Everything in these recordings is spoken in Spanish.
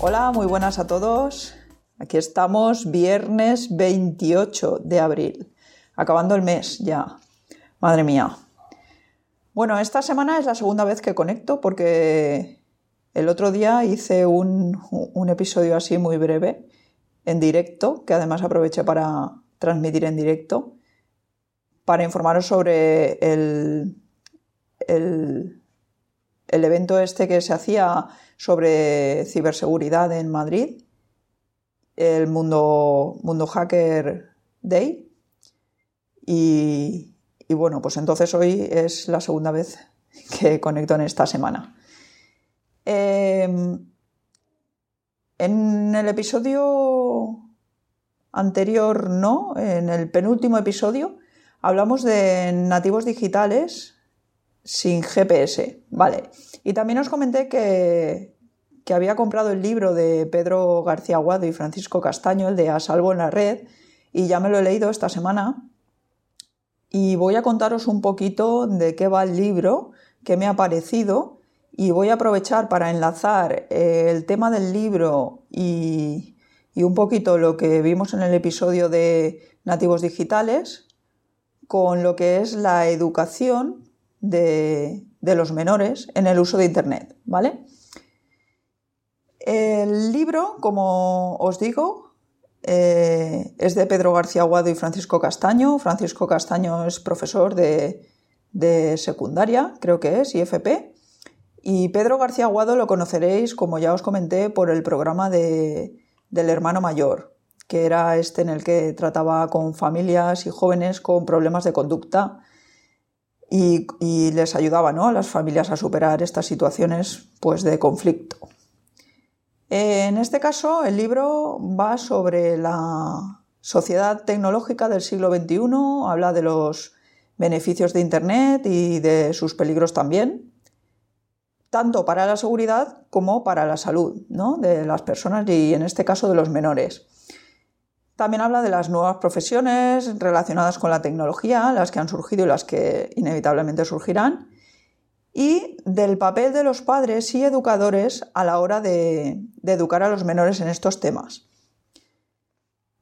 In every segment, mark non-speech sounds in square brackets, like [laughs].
Hola, muy buenas a todos. Aquí estamos, viernes 28 de abril, acabando el mes ya. Madre mía. Bueno, esta semana es la segunda vez que conecto porque el otro día hice un, episodio así muy breve en directo, que además aproveché para transmitir en directo, para informaros sobre el, el, el evento este que se hacía sobre ciberseguridad en Madrid, el Mundo, Mundo Hacker Day. Y, bueno, pues entonces hoy es la segunda vez [laughs] que conecto en esta semana. Em, en el episodio anterior, no, en el penúltimo episodio, hablamos de nativos digitales sin GPS, ¿vale? Y también os comenté que, que había comprado el libro de Pedro García Aguado y Francisco Castaño, el de A Salvo en la Red, y ya me lo he leído esta semana. Y voy a contaros un poquito de qué va el libro, qué me ha parecido, y voy a aprovechar para enlazar eh, el tema del libro y, y un poquito lo que vimos en el episodio de nativos digitales con lo que es la educación de, los menores en el uso de Internet, ¿vale? El libro, como os digo, eh, es de Pedro García Aguado y Francisco Castaño. Francisco Castaño es profesor de, secundaria, creo que es, IFP. Y Pedro García Aguado lo conoceréis, como ya os comenté, por el programa de, del hermano mayor, que era este en el que trataba con familias y jóvenes con problemas de conducta y, les ayudaba a las familias a superar estas situaciones pues, de conflicto. En este caso, el libro va sobre la sociedad tecnológica del siglo XXI, habla de los beneficios de Internet y de sus peligros también, tanto para la seguridad como para la salud de las personas y en este caso de los menores. También habla de las nuevas profesiones relacionadas con la tecnología, las que han surgido y las que inevitablemente surgirán, y del papel de los padres y educadores a la hora de, educar a los menores en estos temas.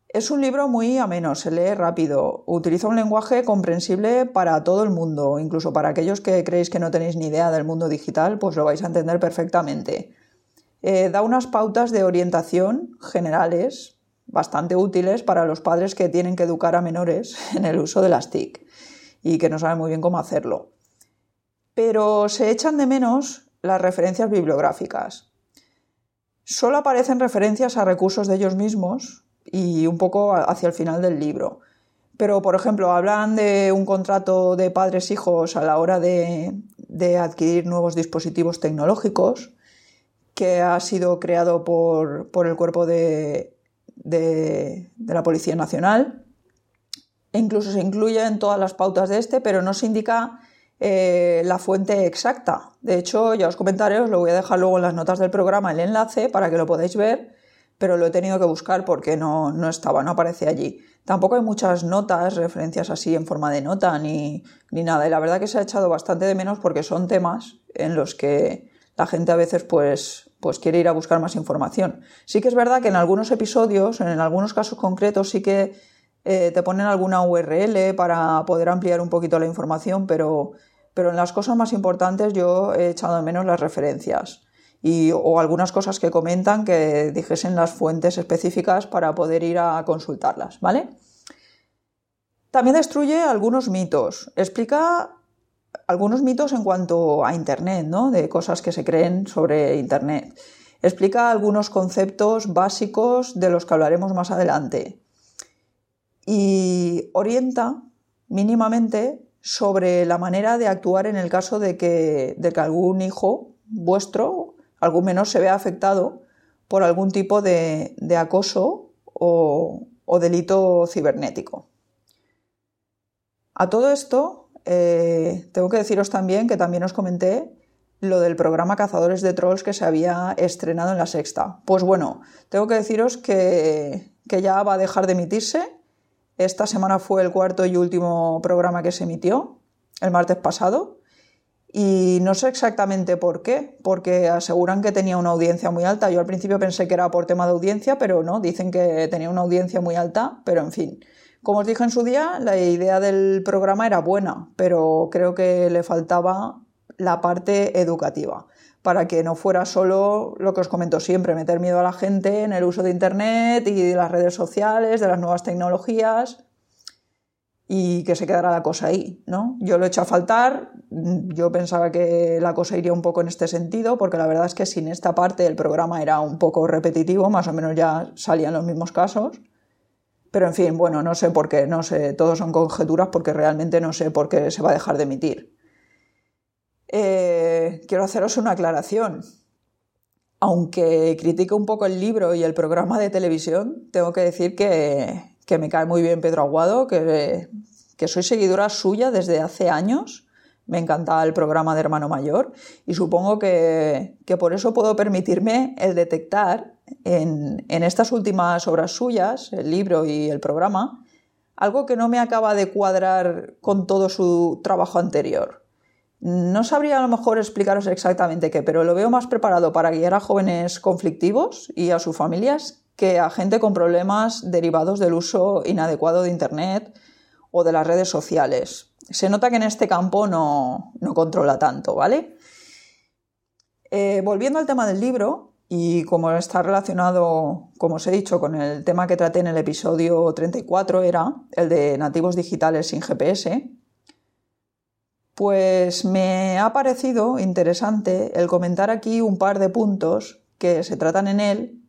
Es un libro muy ameno, se lee rápido, utiliza un lenguaje comprensible para todo el mundo, incluso para aquellos que creéis que no tenéis ni idea del mundo digital, pues lo vais a entender perfectamente. Eh, da unas pautas de orientación generales bastante útiles para los padres que tienen que educar a menores [laughs] en el uso de las TIC y que no saben muy bien cómo hacerlo. Pero se echan de menos las referencias bibliográficas. Solo aparecen referencias a recursos de ellos mismos y un poco hacia el final del libro. Pero, por ejemplo, hablan de un contrato de padres-hijos a la hora de, adquirir nuevos dispositivos tecnológicos que ha sido creado por el cuerpo de de, la Policía Nacional. E incluso se incluye en todas las pautas de este, pero no se indica eh, la fuente exacta. De hecho, ya os comentaré, os lo voy a dejar luego en las notas del programa el enlace para que lo podáis ver, pero lo he tenido que buscar porque no, no estaba, no aparece allí. Tampoco hay muchas notas, referencias así en forma de nota ni, ni nada. Y la verdad que se ha echado bastante de menos porque son temas en los que la gente a veces pues pues quiere ir a buscar más información. Sí que es verdad que en algunos episodios, en algunos casos concretos, sí que eh, te ponen alguna URL para poder ampliar un poquito la información, pero, pero en las cosas más importantes yo he echado de menos las referencias. Y, o algunas cosas que comentan que dijesen las fuentes específicas para poder ir a consultarlas, ¿vale? También destruye algunos mitos. Explica algunos mitos en cuanto a Internet, ¿no? de cosas que se creen sobre Internet. Explica algunos conceptos básicos de los que hablaremos más adelante. Y orienta mínimamente sobre la manera de actuar en el caso de que, de que algún hijo vuestro, algún menor, se vea afectado por algún tipo de, acoso o, delito cibernético. A todo esto, eh, tengo que deciros también que también os comenté lo del programa Cazadores de Trolls que se había estrenado en la sexta. Pues bueno, tengo que deciros que, que ya va a dejar de emitirse. Esta semana fue el cuarto y último programa que se emitió, el martes pasado. Y no sé exactamente por qué, porque aseguran que tenía una audiencia muy alta. Yo al principio pensé que era por tema de audiencia, pero no, dicen que tenía una audiencia muy alta, pero en fin. Como os dije en su día, la idea del programa era buena, pero creo que le faltaba la parte educativa, para que no fuera solo lo que os comento siempre, meter miedo a la gente en el uso de Internet y de las redes sociales, de las nuevas tecnologías y que se quedara la cosa ahí, ¿no? Yo lo he hecho a faltar, yo pensaba que la cosa iría un poco en este sentido, porque la verdad es que sin esta parte el programa era un poco repetitivo, más o menos ya salían los mismos casos. Pero en fin, bueno, no sé por qué, no sé, todos son conjeturas porque realmente no sé por qué se va a dejar de emitir. Eh, quiero haceros una aclaración. Aunque critico un poco el libro y el programa de televisión, tengo que decir que, me cae muy bien Pedro Aguado, que, soy seguidora suya desde hace años. Me encanta el programa de Hermano Mayor y supongo que, por eso puedo permitirme el detectar en, estas últimas obras suyas, el libro y el programa, algo que no me acaba de cuadrar con todo su trabajo anterior. No sabría a lo mejor explicaros exactamente qué, pero lo veo más preparado para guiar a jóvenes conflictivos y a sus familias que a gente con problemas derivados del uso inadecuado de Internet o de las redes sociales. Se nota que en este campo no, controla tanto, ¿vale? Eh, volviendo al tema del libro, y como está relacionado, como os he dicho, con el tema que traté en el episodio 34, era el de nativos digitales sin GPS, pues me ha parecido interesante el comentar aquí un par de puntos que se tratan en él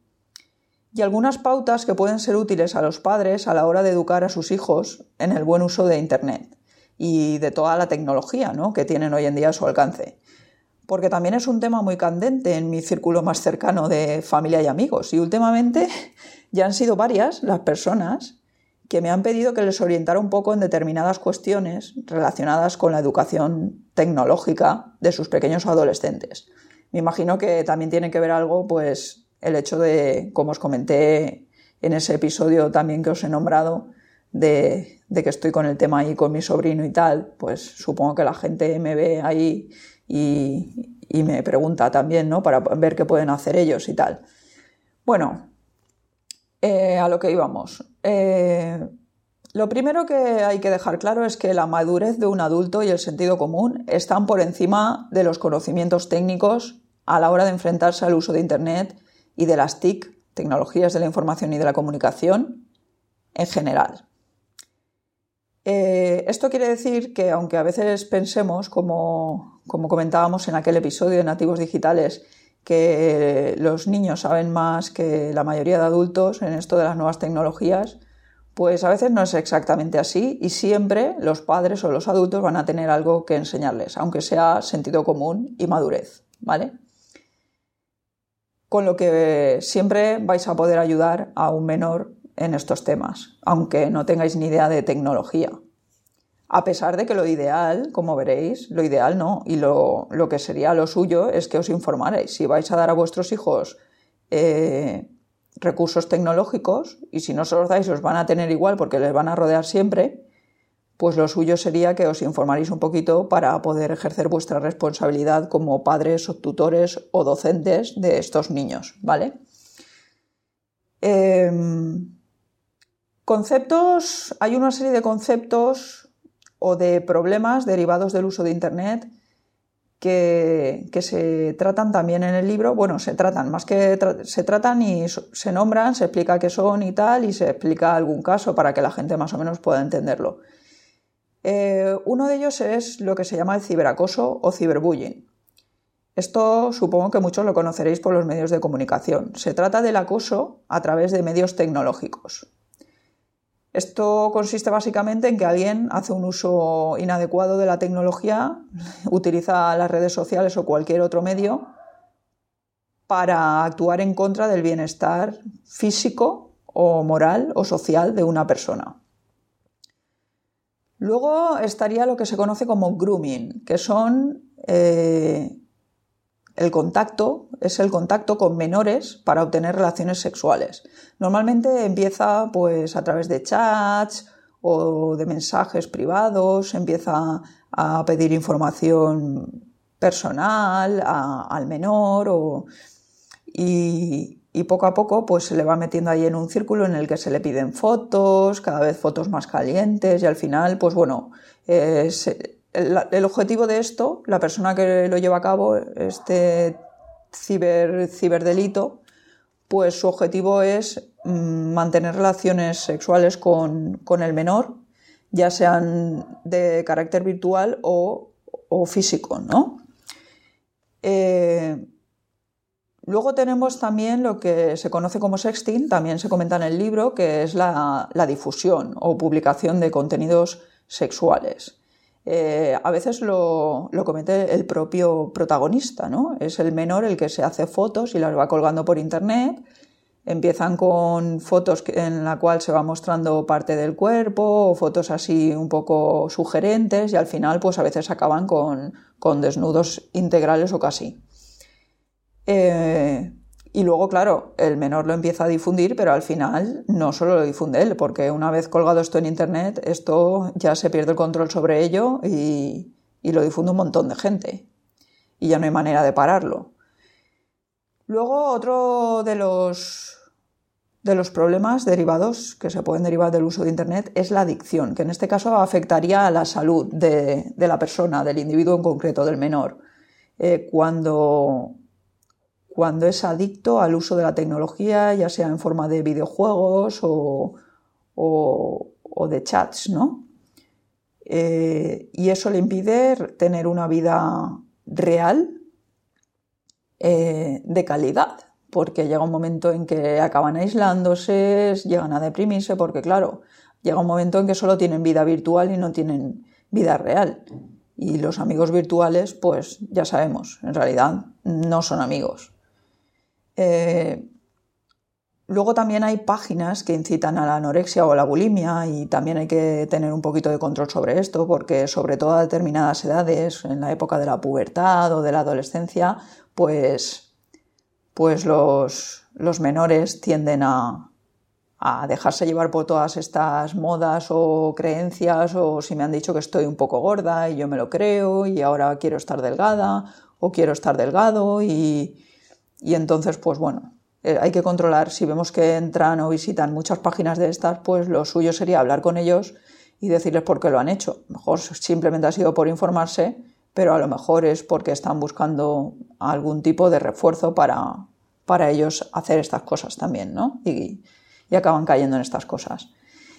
y algunas pautas que pueden ser útiles a los padres a la hora de educar a sus hijos en el buen uso de Internet y de toda la tecnología que tienen hoy en día a su alcance. Porque también es un tema muy candente en mi círculo más cercano de familia y amigos. Y últimamente [laughs] ya han sido varias las personas que me han pedido que les orientara un poco en determinadas cuestiones relacionadas con la educación tecnológica de sus pequeños adolescentes. Me imagino que también tiene que ver algo, pues, el hecho de, como os comenté en ese episodio también que os he nombrado, de, que estoy con el tema ahí con mi sobrino y tal, pues supongo que la gente me ve ahí y, me pregunta también, ¿no? Para ver qué pueden hacer ellos y tal. Bueno, eh, a lo que íbamos. Eh, lo primero que hay que dejar claro es que la madurez de un adulto y el sentido común están por encima de los conocimientos técnicos a la hora de enfrentarse al uso de Internet y de las TIC, tecnologías de la información y de la comunicación, en general. Eh, esto quiere decir que aunque a veces pensemos, como, como comentábamos en aquel episodio de Nativos Digitales, que los niños saben más que la mayoría de adultos en esto de las nuevas tecnologías, pues a veces no es exactamente así y siempre los padres o los adultos van a tener algo que enseñarles, aunque sea sentido común y madurez, ¿vale? Con lo que siempre vais a poder ayudar a un menor en estos temas, aunque no tengáis ni idea de tecnología. A pesar de que lo ideal, como veréis, lo ideal no, y lo, que sería lo suyo es que os informarais. Si vais a dar a vuestros hijos eh, recursos tecnológicos, y si no se los dais os van a tener igual porque les van a rodear siempre, pues lo suyo sería que os informaréis un poquito para poder ejercer vuestra responsabilidad como padres o tutores o docentes de estos niños, ¿vale? Em, conceptos, hay una serie de conceptos o de problemas derivados del uso de Internet que, se tratan también en el libro. Bueno, se tratan, más que se tratan y se nombran, se explica qué son y tal, y se explica algún caso para que la gente más o menos pueda entenderlo. Eh, uno de ellos es lo que se llama el ciberacoso o ciberbullying. Esto supongo que muchos lo conoceréis por los medios de comunicación. Se trata del acoso a través de medios tecnológicos. Esto consiste básicamente en que alguien hace un uso inadecuado de la tecnología, [laughs] utiliza las redes sociales o cualquier otro medio para actuar en contra del bienestar físico o moral o social de una persona. Luego estaría lo que se conoce como grooming, que son eh, el contacto, es el contacto con menores para obtener relaciones sexuales. Normalmente empieza pues a través de chats o de mensajes privados, empieza a pedir información personal al menor y, poco a poco pues se le va metiendo ahí en un círculo en el que se le piden fotos, cada vez fotos más calientes y al final pues bueno, el, objetivo de esto, la persona que lo lleva a cabo, este ciber, ciberdelito, pues su objetivo es mm, mantener relaciones sexuales con, el menor, ya sean de carácter virtual o, físico, ¿no? Eh, luego tenemos también lo que se conoce como sexting, también se comenta en el libro, que es la difusión o publicación de contenidos sexuales. Eh, a veces lo, comete el propio protagonista, ¿no? Es el menor el que se hace fotos y las va colgando por internet. Empiezan con fotos en la cual se va mostrando parte del cuerpo o fotos así un poco sugerentes y al final pues a veces acaban con, desnudos integrales o casi. Eh, y luego, claro, el menor lo empieza a difundir, pero al final no solo lo difunde él, porque una vez colgado esto en Internet, esto ya se pierde el control sobre ello y, lo difunde un montón de gente. Y ya no hay manera de pararlo. Luego, otro de los, de los problemas derivados que se pueden derivar del uso de Internet es la adicción, que en este caso afectaría a la salud de, la persona, del individuo en concreto, del menor. Eh, cuando cuando es adicto al uso de la tecnología, ya sea en forma de videojuegos o, de chats, ¿no? Eh, y eso le impide tener una vida real eh, de calidad, porque llega un momento en que acaban aislándose, llegan a deprimirse, porque claro, llega un momento en que solo tienen vida virtual y no tienen vida real. Y los amigos virtuales, pues ya sabemos, en realidad no son amigos. Eh, luego también hay páginas que incitan a la anorexia o a la bulimia y también hay que tener un poquito de control sobre esto porque sobre todo a determinadas edades, en la época de la pubertad o de la adolescencia, pues, pues los, menores tienden a, a dejarse llevar por todas estas modas o creencias o si me han dicho que estoy un poco gorda y yo me lo creo y ahora quiero estar delgada o quiero estar delgado y, y entonces, pues bueno, eh, hay que controlar. Si vemos que entran o visitan muchas páginas de estas, pues lo suyo sería hablar con ellos y decirles por qué lo han hecho. Mejor simplemente ha sido por informarse, pero a lo mejor es porque están buscando algún tipo de refuerzo para, para ellos hacer estas cosas también, ¿no? Y, acaban cayendo en estas cosas.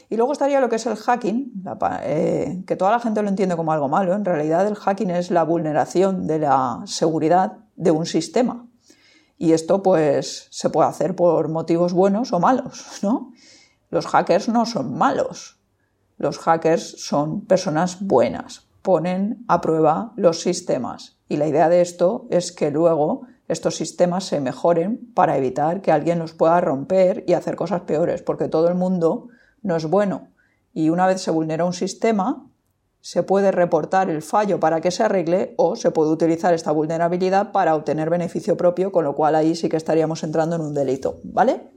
Y luego estaría lo que es el hacking, eh, que toda la gente lo entiende como algo malo. En realidad el hacking es la vulneración de la seguridad de un sistema. Y esto pues se puede hacer por motivos buenos o malos, ¿no? Los hackers no son malos. Los hackers son personas buenas, ponen a prueba los sistemas. Y la idea de esto es que luego estos sistemas se mejoren para evitar que alguien los pueda romper y hacer cosas peores, porque todo el mundo no es bueno. Y una vez se vulnera un sistema, se puede reportar el fallo para que se arregle o se puede utilizar esta vulnerabilidad para obtener beneficio propio, con lo cual ahí sí que estaríamos entrando en un delito, ¿vale?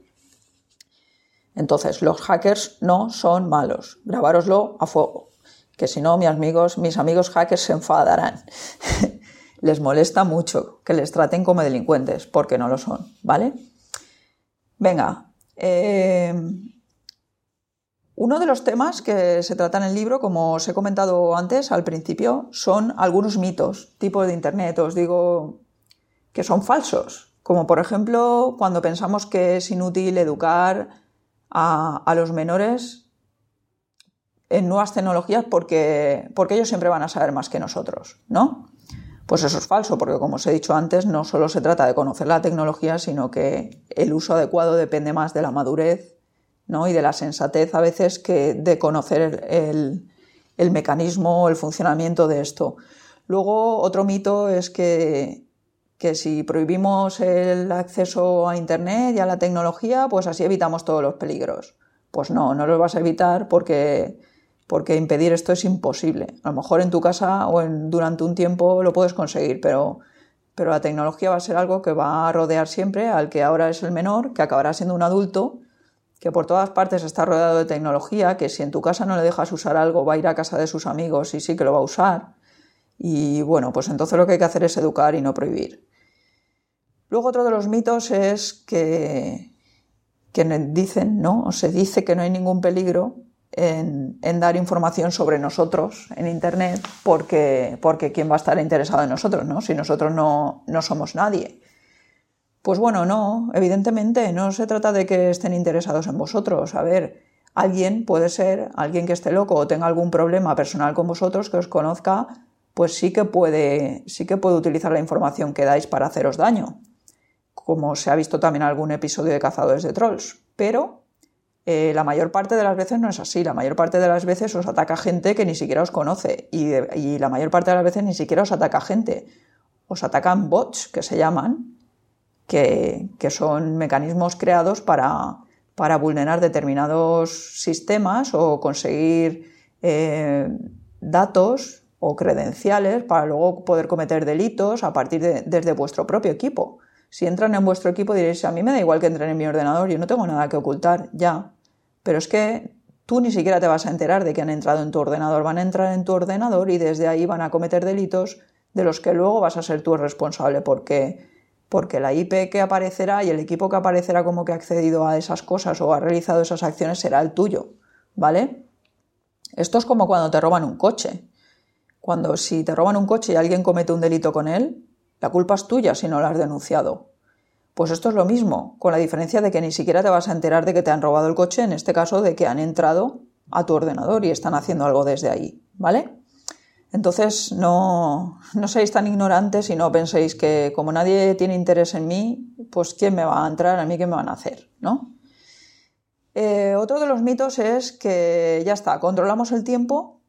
Entonces, los hackers no son malos. Grabároslo a fuego, que si no, mis amigos, mis amigos hackers se enfadarán. [laughs] les molesta mucho que les traten como delincuentes, porque no lo son, ¿vale? Venga, eh, uno de los temas que se trata en el libro, como os he comentado antes al principio, son algunos mitos, tipos de Internet, os digo que son falsos, como por ejemplo cuando pensamos que es inútil educar a, los menores en nuevas tecnologías porque, porque ellos siempre van a saber más que nosotros, ¿no? Pues eso es falso, porque como os he dicho antes, no solo se trata de conocer la tecnología, sino que el uso adecuado depende más de la madurez y de la sensatez a veces que de conocer el, el mecanismo, el funcionamiento de esto. Luego, otro mito es que, que si prohibimos el acceso a Internet y a la tecnología, pues así evitamos todos los peligros. Pues no, no los vas a evitar porque, porque impedir esto es imposible. A lo mejor en tu casa o durante un tiempo lo puedes conseguir, pero, pero la tecnología va a ser algo que va a rodear siempre al que ahora es el menor, que acabará siendo un adulto, que por todas partes está rodeado de tecnología, que si en tu casa no le dejas usar algo, va a ir a casa de sus amigos y sí que lo va a usar. Y bueno, pues entonces lo que hay que hacer es educar y no prohibir. Luego otro de los mitos es que, que dicen, ¿no? O se dice que no hay ningún peligro en, dar información sobre nosotros en Internet porque, porque ¿quién va a estar interesado en nosotros, ¿no? Si nosotros no, no somos nadie. Pues bueno, no, evidentemente, no se trata de que estén interesados en vosotros. A ver, alguien puede ser, alguien que esté loco o tenga algún problema personal con vosotros, que os conozca, pues sí que puede, sí que puede utilizar la información que dais para haceros daño como se ha visto también en algún episodio de Cazadores de Trolls. Pero eh, la mayor parte de las veces no es así. La mayor parte de las veces os ataca gente que ni siquiera os conoce. Y, la mayor parte de las veces ni siquiera os ataca gente. Os atacan bots, que se llaman, que, son mecanismos creados para, para, vulnerar determinados sistemas o conseguir eh, datos o credenciales para luego poder cometer delitos a partir de desde vuestro propio equipo. Si entran en vuestro equipo diréis, a mí me da igual que entren en mi ordenador, yo no tengo nada que ocultar, ya. Pero es que tú ni siquiera te vas a enterar de que han entrado en tu ordenador, van a entrar en tu ordenador y desde ahí van a cometer delitos de los que luego vas a ser tú el responsable porque porque la IP que aparecerá y el equipo que aparecerá como que ha accedido a esas cosas o ha realizado esas acciones será el tuyo, ¿vale? Esto es como cuando te roban un coche. Cuando si te roban un coche y alguien comete un delito con él, la culpa es tuya si no la has denunciado. Pues esto es lo mismo, con la diferencia de que ni siquiera te vas a enterar de que te han robado el coche, en este caso de que han entrado a tu ordenador y están haciendo algo desde ahí, ¿vale? Entonces no, no seáis tan ignorantes y no penséis que como nadie tiene interés en mí, pues quién me va a entrar, a mí qué me van a hacer, ¿no? Eh, otro de los mitos es que ya está, controlamos el tiempo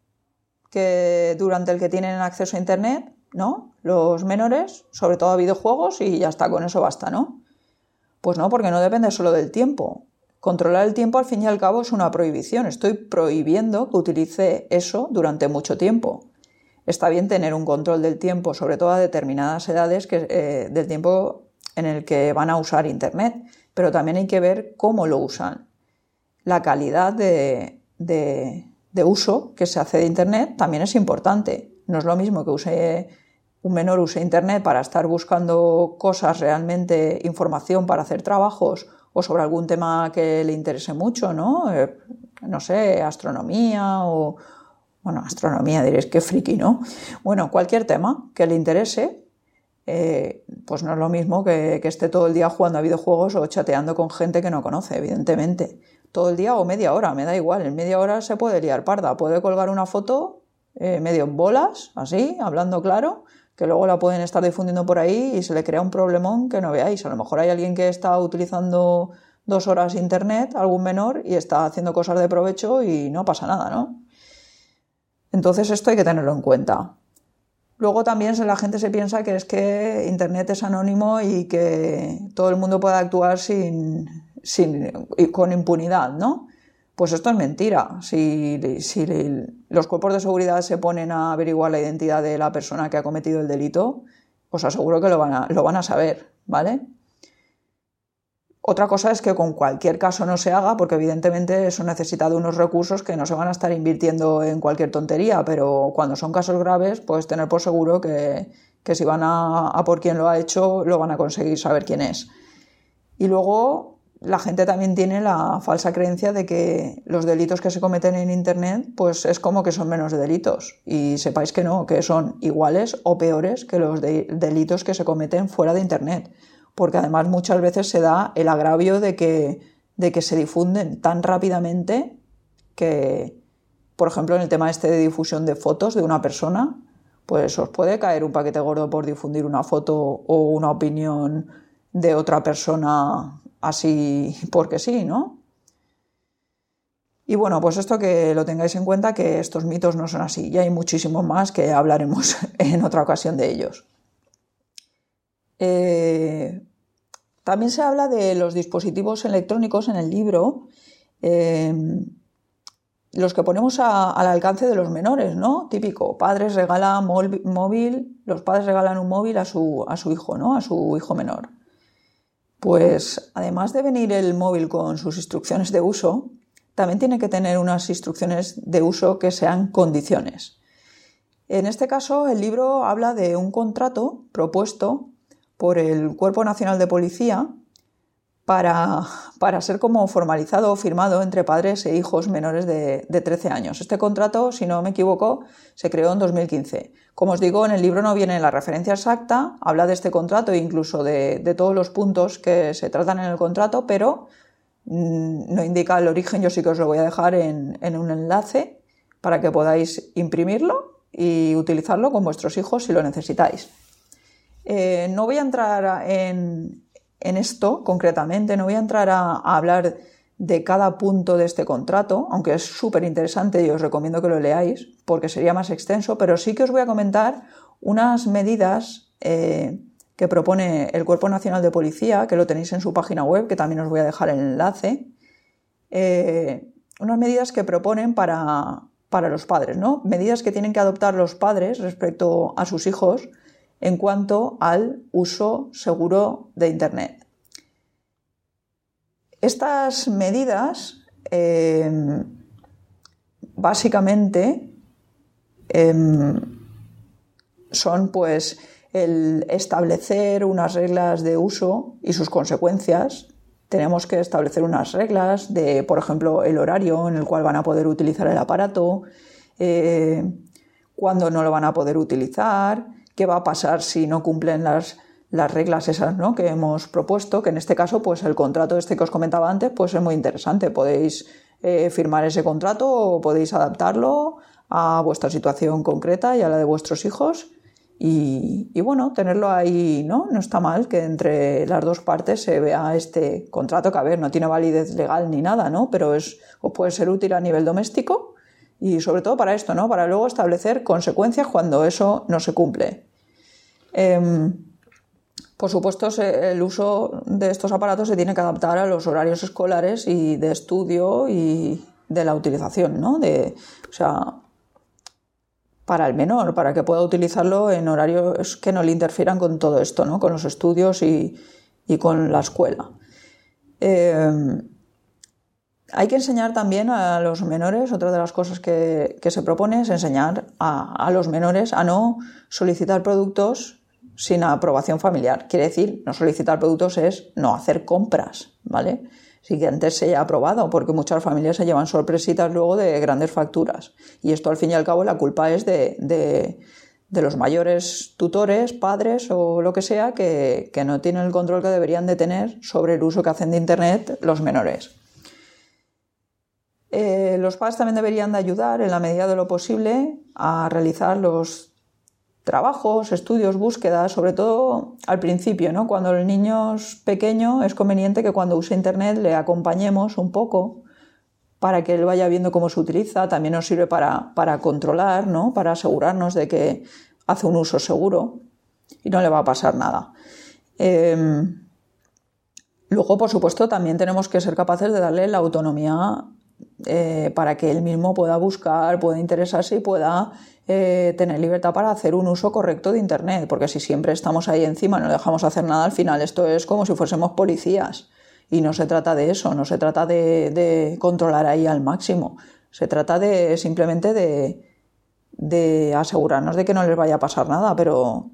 que durante el que tienen acceso a Internet ¿no? Los menores, sobre todo a videojuegos, y ya está, con eso basta, ¿no? Pues no, porque no depende solo del tiempo. Controlar el tiempo al fin y al cabo es una prohibición. Estoy prohibiendo que utilice eso durante mucho tiempo. Está bien tener un control del tiempo, sobre todo a determinadas edades que, eh, del tiempo en el que van a usar Internet, pero también hay que ver cómo lo usan. La calidad de, de uso que se hace de Internet también es importante. No es lo mismo que use un menor use Internet para estar buscando cosas realmente, información para hacer trabajos o sobre algún tema que le interese mucho, ¿no? Eh, no sé, astronomía o... Bueno, astronomía diréis que friki, ¿no? Bueno, cualquier tema que le interese, eh, pues no es lo mismo que, que, esté todo el día jugando a videojuegos o chateando con gente que no conoce, evidentemente. Todo el día o media hora, me da igual. En media hora se puede liar parda. Puede colgar una foto eh, medio en bolas, así, hablando claro, que luego la pueden estar difundiendo por ahí y se le crea un problemón que no veáis. A lo mejor hay alguien que está utilizando dos horas internet, algún menor, y está haciendo cosas de provecho y no pasa nada, ¿no? Entonces esto hay que tenerlo en cuenta. Luego también la gente se piensa que es que Internet es anónimo y que todo el mundo puede actuar sin, sin, con impunidad, ¿no? Pues esto es mentira. Si, los cuerpos de seguridad se ponen a averiguar la identidad de la persona que ha cometido el delito, os aseguro que lo van a, lo van a saber, ¿vale? Otra cosa es que con cualquier caso no se haga, porque evidentemente eso necesita de unos recursos que no se van a estar invirtiendo en cualquier tontería, pero cuando son casos graves, puedes tener por seguro que, si van a, a por quien lo ha hecho, lo van a conseguir saber quién es. Y luego la gente también tiene la falsa creencia de que los delitos que se cometen en Internet, pues es como que son menos delitos. Y sepáis que no, que son iguales o peores que los delitos que se cometen fuera de Internet. Porque además muchas veces se da el agravio de que, de que se difunden tan rápidamente que, por ejemplo, en el tema este de difusión de fotos de una persona, pues os puede caer un paquete gordo por difundir una foto o una opinión de otra persona así porque sí, ¿no? Y bueno, pues esto que lo tengáis en cuenta, que estos mitos no son así, y hay muchísimos más que hablaremos [laughs] en otra ocasión de ellos. Eh, también se habla de los dispositivos electrónicos en el libro, eh, los que ponemos al alcance de los menores, ¿no? Típico, padres regalan móvil, los padres regalan un móvil a su, a su hijo, ¿no? A su hijo menor. Pues además de venir el móvil con sus instrucciones de uso, también tiene que tener unas instrucciones de uso que sean condiciones. En este caso, el libro habla de un contrato propuesto por el Cuerpo Nacional de Policía para, para ser como formalizado o firmado entre padres e hijos menores de, 13 años. Este contrato, si no me equivoco, se creó en 2015. Como os digo, en el libro no viene la referencia exacta, habla de este contrato e incluso de, todos los puntos que se tratan en el contrato, pero mm, no indica el origen, yo sí que os lo voy a dejar en, un enlace para que podáis imprimirlo y utilizarlo con vuestros hijos si lo necesitáis. Eh, no voy a entrar en, esto concretamente, no voy a entrar a, hablar de cada punto de este contrato, aunque es súper interesante y os recomiendo que lo leáis porque sería más extenso, pero sí que os voy a comentar unas medidas eh, que propone el Cuerpo Nacional de Policía, que lo tenéis en su página web, que también os voy a dejar el enlace, eh, unas medidas que proponen para, para los padres, ¿no? Medidas que tienen que adoptar los padres respecto a sus hijos en cuanto al uso seguro de Internet. Estas medidas em, básicamente em, son pues el establecer unas reglas de uso y sus consecuencias. Tenemos que establecer unas reglas de, por ejemplo, el horario en el cual van a poder utilizar el aparato, eh, cuándo no lo van a poder utilizar, qué va a pasar si no cumplen las, reglas esas ¿no? que hemos propuesto, que en este caso, pues el contrato este que os comentaba antes, pues es muy interesante. Podéis eh, firmar ese contrato o podéis adaptarlo a vuestra situación concreta y a la de vuestros hijos. Y, bueno, tenerlo ahí, ¿no? No está mal que entre las dos partes se vea este contrato, que a ver, no tiene validez legal ni nada, ¿no? Pero es, o puede ser útil a nivel doméstico y sobre todo para esto, ¿no? Para luego establecer consecuencias cuando eso no se cumple. Em, por supuesto, el uso de estos aparatos se tiene que adaptar a los horarios escolares y de estudio y de la utilización, ¿no? De, o sea, para el menor, para que pueda utilizarlo en horarios que no le interfieran con todo esto, ¿no? Con los estudios y, con la escuela. Em, hay que enseñar también a los menores, otra de las cosas que, se propone es enseñar a, los menores a no solicitar productos sin aprobación familiar. Quiere decir, no solicitar productos es no hacer compras, ¿vale? Sí que antes se haya aprobado, porque muchas familias se llevan sorpresitas luego de grandes facturas. Y esto al fin y al cabo la culpa es de, los mayores tutores, padres o lo que sea, que, que no tienen el control que deberían de tener sobre el uso que hacen de Internet los menores. Eh, los padres también deberían de ayudar en la medida de lo posible a realizar los trabajos, estudios, búsquedas, sobre todo al principio, ¿no? Cuando el niño es pequeño es conveniente que cuando use internet le acompañemos un poco para que él vaya viendo cómo se utiliza, también nos sirve para, controlar, ¿no? Para asegurarnos de que hace un uso seguro y no le va a pasar nada. Em, luego, por supuesto, también tenemos que ser capaces de darle la autonomía eh, para que él mismo pueda buscar, pueda interesarse y pueda eh, tener libertad para hacer un uso correcto de Internet, porque si siempre estamos ahí encima no dejamos hacer nada, al final esto es como si fuésemos policías. Y no se trata de eso, no se trata de, controlar ahí al máximo, se trata de simplemente de, asegurarnos de que no les vaya a pasar nada, pero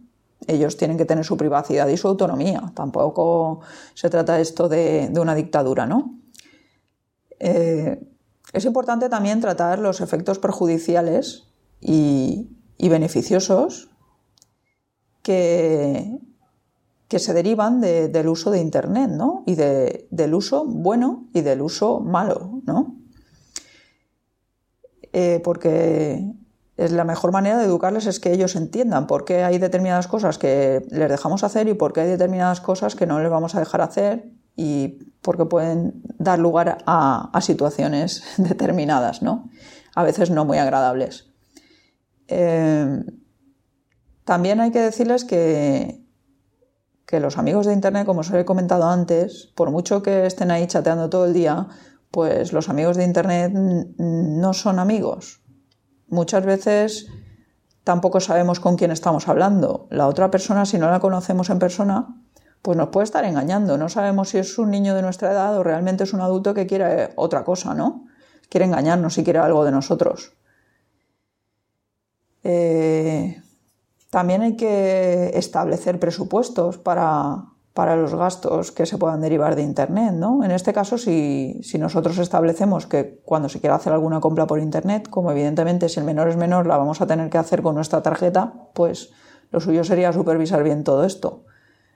ellos tienen que tener su privacidad y su autonomía. Tampoco se trata esto de, una dictadura, ¿no? Eh, es importante también tratar los efectos perjudiciales y, beneficiosos que, que se derivan del uso de Internet, ¿no? Y del uso bueno y del uso malo, ¿no? Eh, porque es la mejor manera de educarles es que ellos entiendan por qué hay determinadas cosas que les dejamos hacer y por qué hay determinadas cosas que no les vamos a dejar hacer y porque pueden dar lugar a, situaciones [laughs] determinadas, ¿no? A veces no muy agradables. Eh, también hay que decirles que, que los amigos de Internet, como os he comentado antes, por mucho que estén ahí chateando todo el día, pues los amigos de Internet no son amigos. Muchas veces tampoco sabemos con quién estamos hablando. La otra persona, si no la conocemos en persona, pues nos puede estar engañando. No sabemos si es un niño de nuestra edad o realmente es un adulto que quiere otra cosa, ¿no? Quiere engañarnos y quiere algo de nosotros. Eh, también hay que establecer presupuestos para, los gastos que se puedan derivar de Internet, ¿no? En este caso, si, si, nosotros establecemos que cuando se quiera hacer alguna compra por Internet, como evidentemente si el menor es menor la vamos a tener que hacer con nuestra tarjeta, pues lo suyo sería supervisar bien todo esto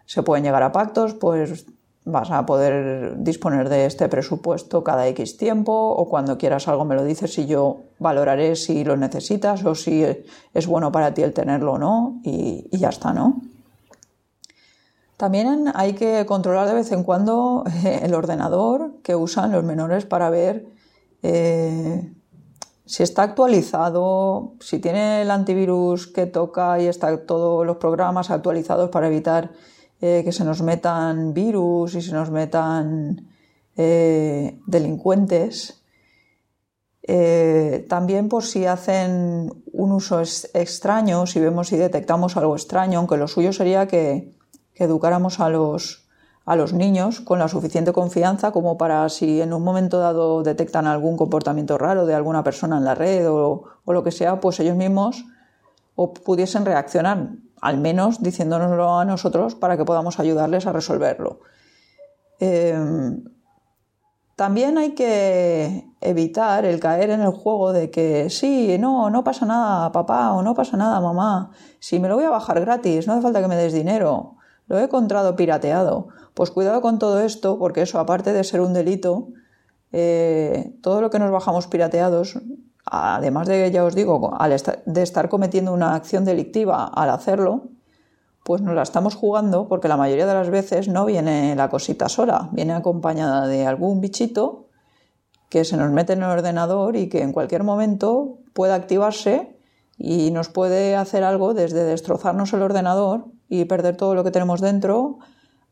se pueden llegar a pactos, pues vas a poder disponer de este presupuesto cada X tiempo o cuando quieras algo me lo dices y yo valoraré si lo necesitas o si es bueno para ti el tenerlo o no y, ya está, ¿no? También hay que controlar de vez en cuando eh, el ordenador que usan los menores para ver eh, si está actualizado, si tiene el antivirus que toca y está todos los programas actualizados para evitar eh, que se nos metan virus y se nos metan eh, delincuentes. Eh, también por si hacen un uso extraño, si vemos y detectamos algo extraño, aunque lo suyo sería que, educáramos a los, a los niños con la suficiente confianza como para si en un momento dado detectan algún comportamiento raro de alguna persona en la red o, o lo que sea, pues ellos mismos o pudiesen reaccionar al menos diciéndonoslo a nosotros para que podamos ayudarles a resolverlo. Em, también hay que evitar el caer en el juego de que sí, no, no pasa nada, papá, o no pasa nada, mamá, si me lo voy a bajar gratis, no hace falta que me des dinero, lo he encontrado pirateado. Pues cuidado con todo esto, porque eso, aparte de ser un delito, eh, todo lo que nos bajamos pirateados además de, ya os digo, de estar cometiendo una acción delictiva al hacerlo, pues nos la estamos jugando porque la mayoría de las veces no viene la cosita sola, viene acompañada de algún bichito que se nos mete en el ordenador y que en cualquier momento puede activarse y nos puede hacer algo desde destrozarnos el ordenador y perder todo lo que tenemos dentro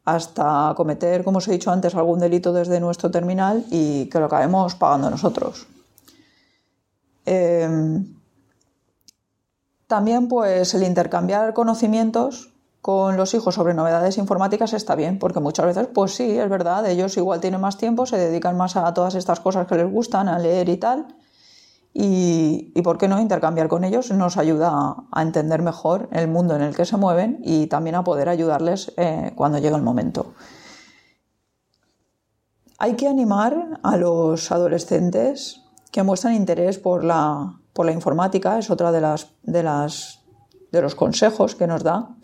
hasta cometer, como os he dicho antes, algún delito desde nuestro terminal y que lo acabemos pagando nosotros. Em, también pues el intercambiar conocimientos con los hijos sobre novedades informáticas está bien, porque muchas veces, pues sí, es verdad, ellos igual tienen más tiempo, se dedican más a todas estas cosas que les gustan, a leer y tal, y, y por qué no intercambiar con ellos nos ayuda a, entender mejor el mundo en el que se mueven y también a poder ayudarles eh, cuando llegue el momento. Hay que animar a los adolescentes que muestran interés por la, por la informática, es otra de, las, de, las, de los consejos que nos da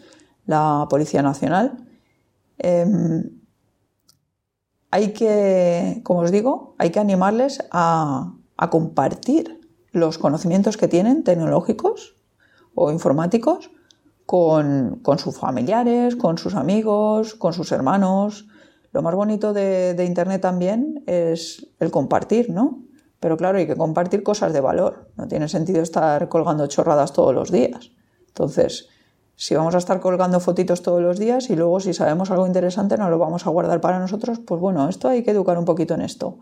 la Policía Nacional. Em, hay que, como os digo, hay que animarles a, a compartir los conocimientos que tienen tecnológicos o informáticos con, con, sus familiares, con sus amigos, con sus hermanos. Lo más bonito de, de Internet también es el compartir, ¿no? Pero claro, hay que compartir cosas de valor. No tiene sentido estar colgando chorradas todos los días. Entonces, si vamos a estar colgando fotitos todos los días y luego si sabemos algo interesante no lo vamos a guardar para nosotros, pues bueno, esto hay que educar un poquito en esto.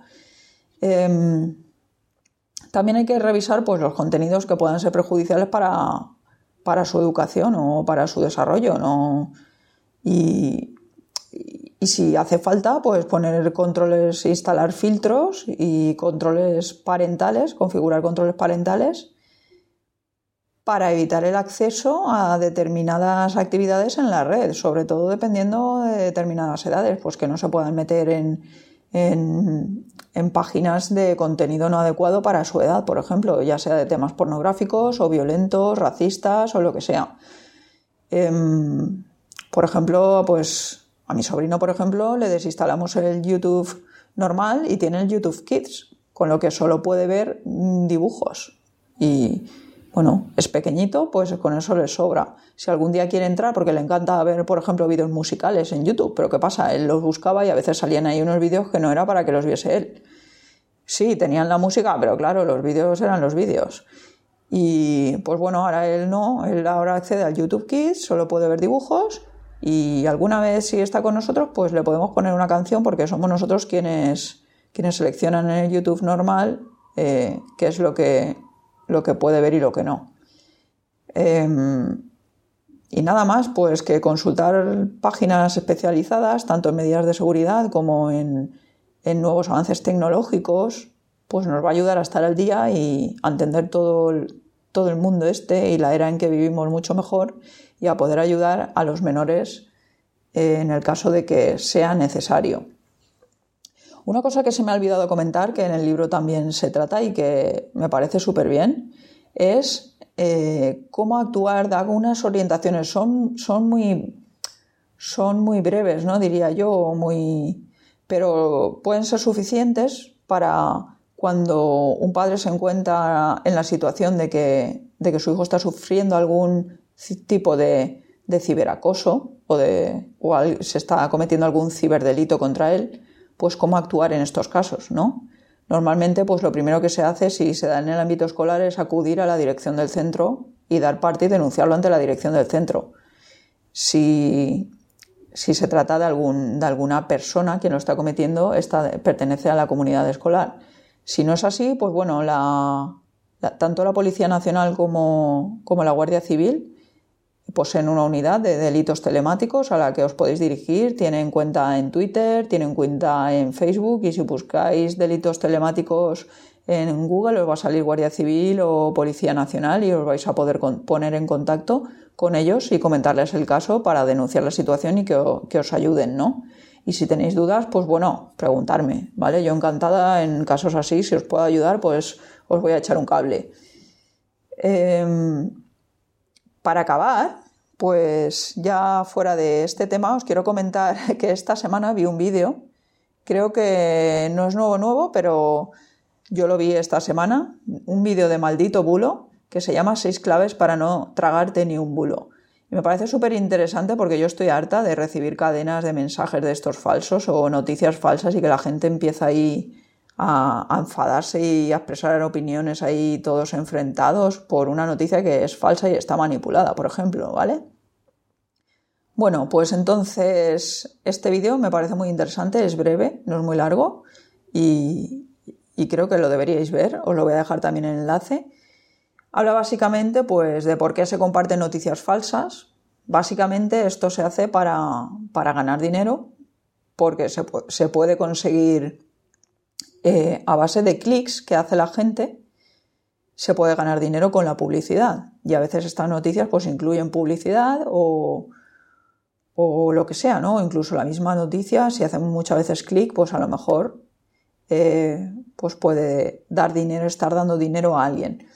Em, también hay que revisar pues, los contenidos que puedan ser perjudiciales para, para su educación o para su desarrollo. ¿no? Y, y si hace falta, pues poner controles, instalar filtros y controles parentales, configurar controles parentales para evitar el acceso a determinadas actividades en la red, sobre todo dependiendo de determinadas edades, pues que no se puedan meter en, en, páginas de contenido no adecuado para su edad, por ejemplo, ya sea de temas pornográficos o violentos, racistas o lo que sea. Em, por ejemplo, pues a mi sobrino, por ejemplo, le desinstalamos el YouTube normal y tiene el YouTube Kids, con lo que solo puede ver dibujos. Y bueno, es pequeñito, pues con eso le sobra. Si algún día quiere entrar, porque le encanta ver, por ejemplo, vídeos musicales en YouTube, pero ¿qué pasa? Él los buscaba y a veces salían ahí unos vídeos que no era para que los viese él. Sí, tenían la música, pero claro, los vídeos eran los vídeos. Y pues bueno, ahora él no, él ahora accede al YouTube Kids, solo puede ver dibujos Y alguna vez si está con nosotros, pues le podemos poner una canción porque somos nosotros quienes, quienes seleccionan en el YouTube normal eh, qué es lo que, lo que puede ver y lo que no. Em, y nada más, pues que consultar páginas especializadas, tanto en medidas de seguridad como en, nuevos avances tecnológicos, pues nos va a ayudar a estar al día y a entender todo el, todo el mundo este y la era en que vivimos mucho mejor y a poder ayudar a los menores eh, en el caso de que sea necesario. Una cosa que se me ha olvidado comentar, que en el libro también se trata y que me parece súper bien, es eh, cómo actuar, da algunas orientaciones. Son, son, muy, son muy breves, ¿no? Diría yo, muy, pero pueden ser suficientes para cuando un padre se encuentra en la situación de que, de que su hijo está sufriendo algún tipo de, de ciberacoso o, de, o se está cometiendo algún ciberdelito contra él, pues cómo actuar en estos casos, ¿no? Normalmente, pues lo primero que se hace si se da en el ámbito escolar es acudir a la dirección del centro y dar parte y denunciarlo ante la dirección del centro. Si, se trata de, algún, de alguna persona que lo está cometiendo, pertenece a la comunidad escolar. Si no es así, pues bueno, tanto la Policía Nacional como, como la Guardia Civil poseen una unidad de delitos telemáticos a la que os podéis dirigir. Tienen cuenta en Twitter, tienen cuenta en Facebook y si buscáis delitos telemáticos en Google os va a salir Guardia Civil o Policía Nacional y os vais a poder poner en contacto con ellos y comentarles el caso para denunciar la situación y que, os ayuden, ¿no? Y si tenéis dudas, pues bueno, preguntarme, ¿vale? Yo encantada en casos así, si os puedo ayudar, pues os voy a echar un cable. Em, para acabar, pues ya fuera de este tema, os quiero comentar [laughs] que esta semana vi un vídeo. Creo que no es nuevo nuevo, pero yo lo vi esta semana, un vídeo de maldito bulo que se llama seis claves para no tragarte ni un bulo. Me parece súper interesante porque yo estoy harta de recibir cadenas de mensajes de estos falsos o noticias falsas y que la gente empieza ahí a, enfadarse y a expresar opiniones ahí todos enfrentados por una noticia que es falsa y está manipulada, por ejemplo, ¿vale? Bueno, pues entonces este vídeo me parece muy interesante, es breve, no es muy largo y, y creo que lo deberíais ver, os lo voy a dejar también en el enlace. Habla básicamente pues de por qué se comparten noticias falsas. Básicamente esto se hace para, para ganar dinero porque se, puede conseguir eh, a base de clics que hace la gente, se puede ganar dinero con la publicidad. Y a veces estas noticias pues incluyen publicidad o, o lo que sea, ¿no? Incluso la misma noticia, si hacemos muchas veces clic, pues a lo mejor eh, pues puede dar dinero, estar dando dinero a alguien.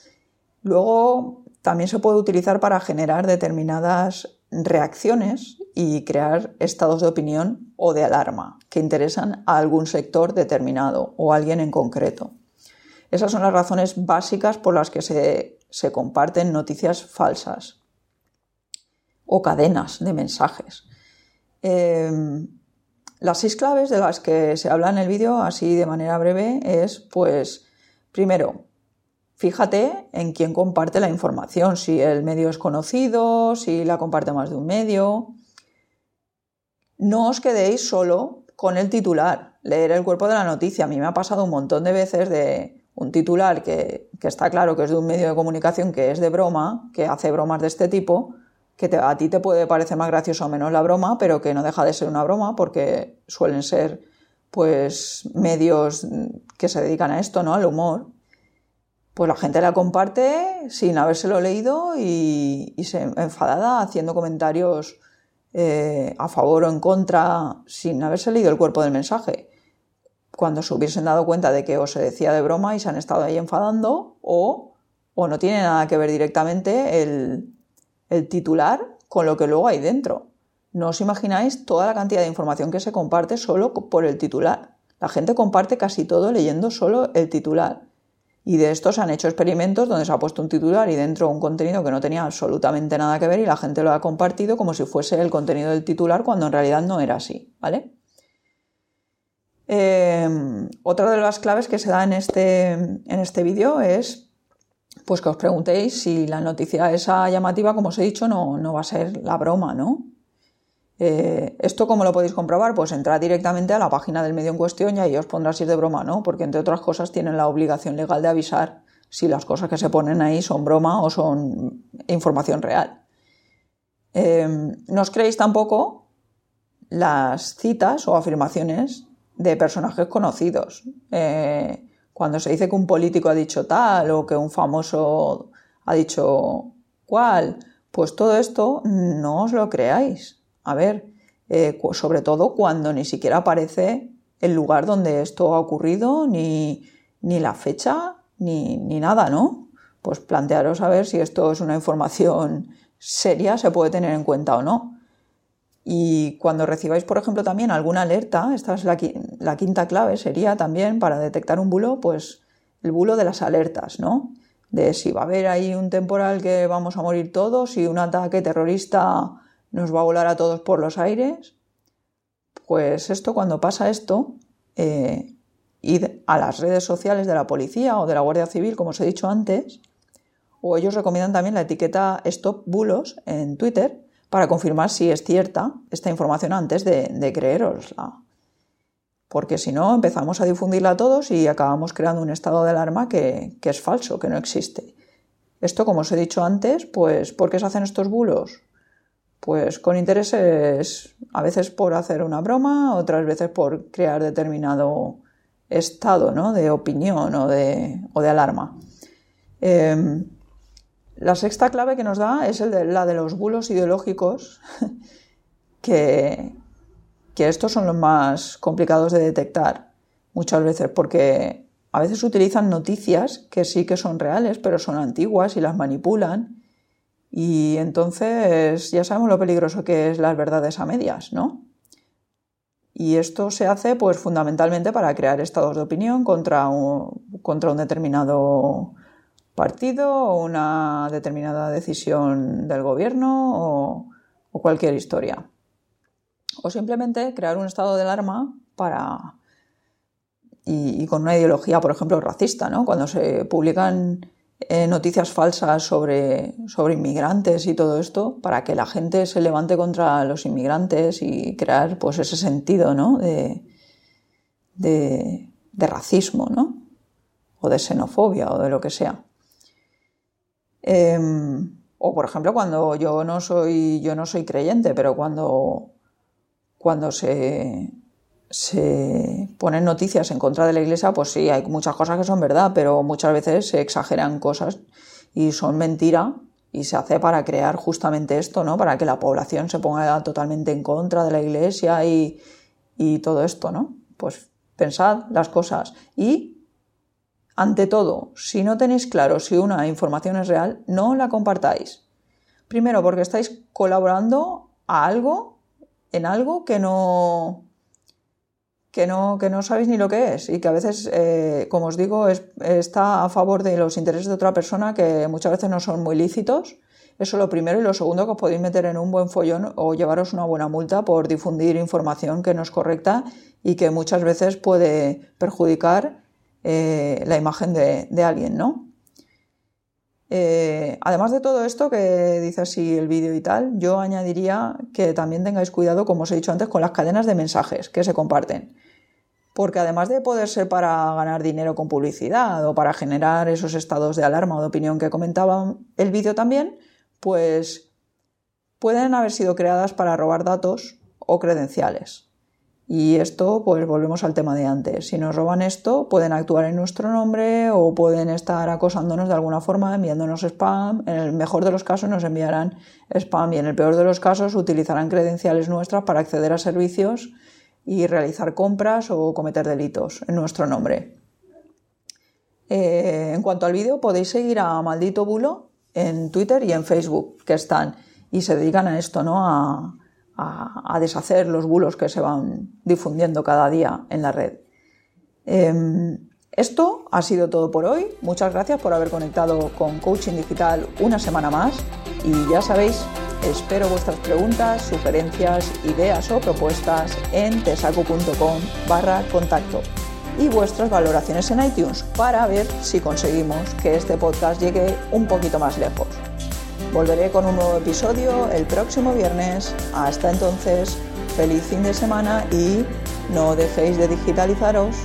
Luego también se puede utilizar para generar determinadas reacciones y crear estados de opinión o de alarma que interesan a algún sector determinado o a alguien en concreto. Esas son las razones básicas por las que se, comparten noticias falsas o cadenas de mensajes. Em, las seis claves de las que se habla en el vídeo, así de manera breve, es, pues, primero, Fíjate en quién comparte la información, si el medio es conocido, si la comparte más de un medio. No os quedéis solo con el titular, leer el cuerpo de la noticia. A mí me ha pasado un montón de veces de un titular que, está claro que es de un medio de comunicación que es de broma, que hace bromas de este tipo, que a ti te puede parecer más gracioso o menos la broma, pero que no deja de ser una broma porque suelen ser pues medios que se dedican a esto, ¿no? Al humor pues la gente la comparte sin habérselo leído y, se enfadada haciendo comentarios eh, a favor o en contra sin haberse leído el cuerpo del mensaje. Cuando se hubiesen dado cuenta de que o se decía de broma y se han estado ahí enfadando o, o no tiene nada que ver directamente el, el titular con lo que luego hay dentro. No os imagináis toda la cantidad de información que se comparte solo por el titular. La gente comparte casi todo leyendo solo el titular. Y de estos se han hecho experimentos donde se ha puesto un titular y dentro un contenido que no tenía absolutamente nada que ver y la gente lo ha compartido como si fuese el contenido del titular cuando en realidad no era así, ¿vale? Em, otra de las claves que se da en este, en este vídeo es pues que os preguntéis si la noticia esa llamativa, como os he dicho, no, no va a ser la broma, ¿no? Eh, ¿Esto cómo lo podéis comprobar? Pues entrad directamente a la página del medio en cuestión y ahí os pondrá si es de broma, ¿no? Porque entre otras cosas tienen la obligación legal de avisar si las cosas que se ponen ahí son broma o son información real. Eh, no os creéis tampoco las citas o afirmaciones de personajes conocidos. Eh, cuando se dice que un político ha dicho tal o que un famoso ha dicho cual, pues todo esto no os lo creáis. A ver, eh, sobre todo cuando ni siquiera aparece el lugar donde esto ha ocurrido, ni, ni la fecha, ni, ni, nada, ¿no? Pues plantearos a ver si esto es una información seria, se puede tener en cuenta o no. Y cuando recibáis, por ejemplo, también alguna alerta, esta es la, quinta clave, sería también para detectar un bulo, pues el bulo de las alertas, ¿no? De si va a haber ahí un temporal que vamos a morir todos, si un ataque terrorista nos va a volar a todos por los aires. Pues esto, cuando pasa esto, eh, id a las redes sociales de la policía o de la Guardia Civil, como os he dicho antes, o ellos recomiendan también la etiqueta Stop Bulos en Twitter, para confirmar si es cierta esta información antes de, de creerosla. Porque si no, empezamos a difundirla a todos y acabamos creando un estado de alarma que, es falso, que no existe. Esto, como os he dicho antes, pues ¿por qué se hacen estos bulos? Pues con intereses, a veces por hacer una broma, otras veces por crear determinado estado ¿no? de opinión o de, o de alarma. Em, la sexta clave que nos da es la de los bulos ideológicos, [laughs] que, que estos son los más complicados de detectar muchas veces, porque a veces utilizan noticias que sí que son reales, pero son antiguas y las manipulan. Y entonces ya sabemos lo peligroso que es las verdades a medias, ¿no? Y esto se hace pues fundamentalmente para crear estados de opinión contra contra un determinado partido o una determinada decisión del gobierno o, cualquier historia. O simplemente crear un estado de alarma para y, con una ideología, por ejemplo, racista, ¿no? Cuando se publican eh, noticias falsas sobre, sobre inmigrantes y todo esto, para que la gente se levante contra los inmigrantes y crear pues ese sentido ¿no? de, de, de racismo, ¿no? O de xenofobia o de lo que sea. Em, o por ejemplo, cuando yo no soy, yo no soy creyente, pero cuando, cuando se, se ponen noticias en contra de la iglesia, pues sí, hay muchas cosas que son verdad, pero muchas veces se exageran cosas y son mentira y se hace para crear justamente esto, ¿no? Para que la población se ponga totalmente en contra de la iglesia y, y todo esto, ¿no? Pues pensad las cosas y ante todo, si no tenéis claro si una información es real, no la compartáis. Primero, porque estáis colaborando a algo, en algo que no, que no, sabéis ni lo que es y que a veces, eh, como os digo, está a favor de los intereses de otra persona que muchas veces no son muy lícitos. Eso es lo primero. Y lo segundo, que os podéis meter en un buen follón o llevaros una buena multa por difundir información que no es correcta y que muchas veces puede perjudicar eh, la imagen de, alguien, ¿no? Eh, además de todo esto que dice así el vídeo y tal, yo añadiría que también tengáis cuidado, como os he dicho antes, con las cadenas de mensajes que se comparten. Porque además de poder ser para ganar dinero con publicidad o para generar esos estados de alarma o de opinión que comentaba el vídeo también, pues pueden haber sido creadas para robar datos o credenciales. Y esto, pues volvemos al tema de antes. Si nos roban esto, pueden actuar en nuestro nombre o pueden estar acosándonos de alguna forma, enviándonos spam. En el mejor de los casos nos enviarán spam y en el peor de los casos utilizarán credenciales nuestras para acceder a servicios y realizar compras o cometer delitos en nuestro nombre. Eh, en cuanto al vídeo, podéis seguir a Maldito Bulo en Twitter y en Facebook, que están y se dedican a esto, ¿no? A, a, deshacer los bulos que se van difundiendo cada día en la red. Em, esto ha sido todo por hoy. Muchas gracias por haber conectado con Coaching Digital una semana más y ya sabéis, espero vuestras preguntas, sugerencias, ideas o propuestas en tesaco.com barra contacto y vuestras valoraciones en iTunes para ver si conseguimos que este podcast llegue un poquito más lejos. Volveré con un nuevo episodio el próximo viernes. Hasta entonces, feliz fin de semana y no dejéis de digitalizaros.